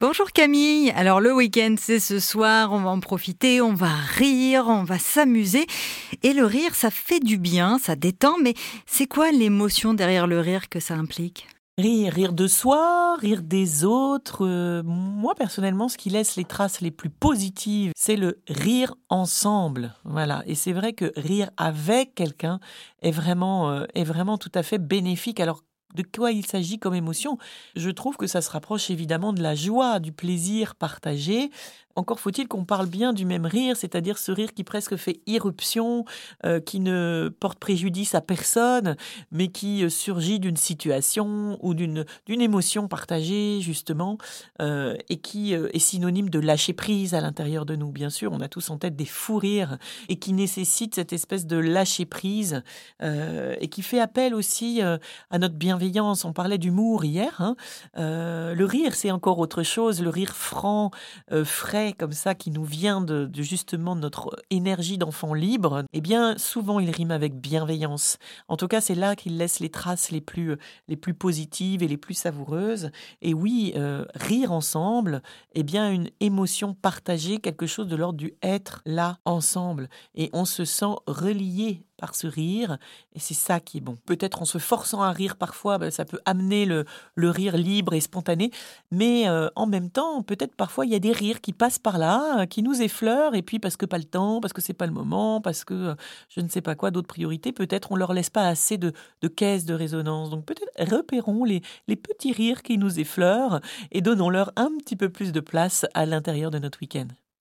Bonjour Camille, alors le week-end c'est ce soir, on va en profiter, on va rire, on va s'amuser. Et le rire ça fait du bien, ça détend, mais c'est quoi l'émotion derrière le rire que ça implique? Rire, rire de soi, rire des autres. Euh, moi personnellement, ce qui laisse les traces les plus positives, c'est le rire ensemble. Voilà. Et c'est vrai que rire avec quelqu'un est vraiment, euh, est vraiment tout à fait bénéfique. Alors de quoi il s'agit comme émotion. Je trouve que ça se rapproche évidemment de la joie, du plaisir partagé. Encore faut-il qu'on parle bien du même rire, c'est-à-dire ce rire qui presque fait irruption, euh, qui ne porte préjudice à personne, mais qui euh, surgit d'une situation ou d'une émotion partagée, justement, euh, et qui est synonyme de lâcher prise à l'intérieur de nous. Bien sûr, on a tous en tête des fous rires, et qui nécessite cette espèce de lâcher prise, et qui fait appel aussi à notre bienveillance. On parlait d'humour hier. Hein. le rire, c'est encore autre chose. Le rire franc, frais, comme ça qui nous vient de, justement de notre énergie d'enfant libre, eh bien souvent il rime avec bienveillance. En tout cas, c'est là qu'il laisse les traces les plus les plus positives et les plus savoureuses. Et oui, euh, rire ensemble, eh bien une émotion partagée, quelque chose de l'ordre du être là ensemble, et on se sent relié par ce rire, et c'est ça qui est bon. Peut-être en se forçant à rire parfois, ben, ça peut amener le, le, rire libre et spontané, mais euh, en même temps, peut-être parfois il y a des rires qui passent par là, euh, qui nous effleurent, et puis parce que pas le temps, parce que c'est pas le moment, parce que euh, je ne sais pas quoi, d'autres priorités, peut-être on leur laisse pas assez de, de caisse de résonance. Donc peut-être repérons les, les petits rires qui nous effleurent et donnons-leur un petit peu plus de place à l'intérieur de notre week-end.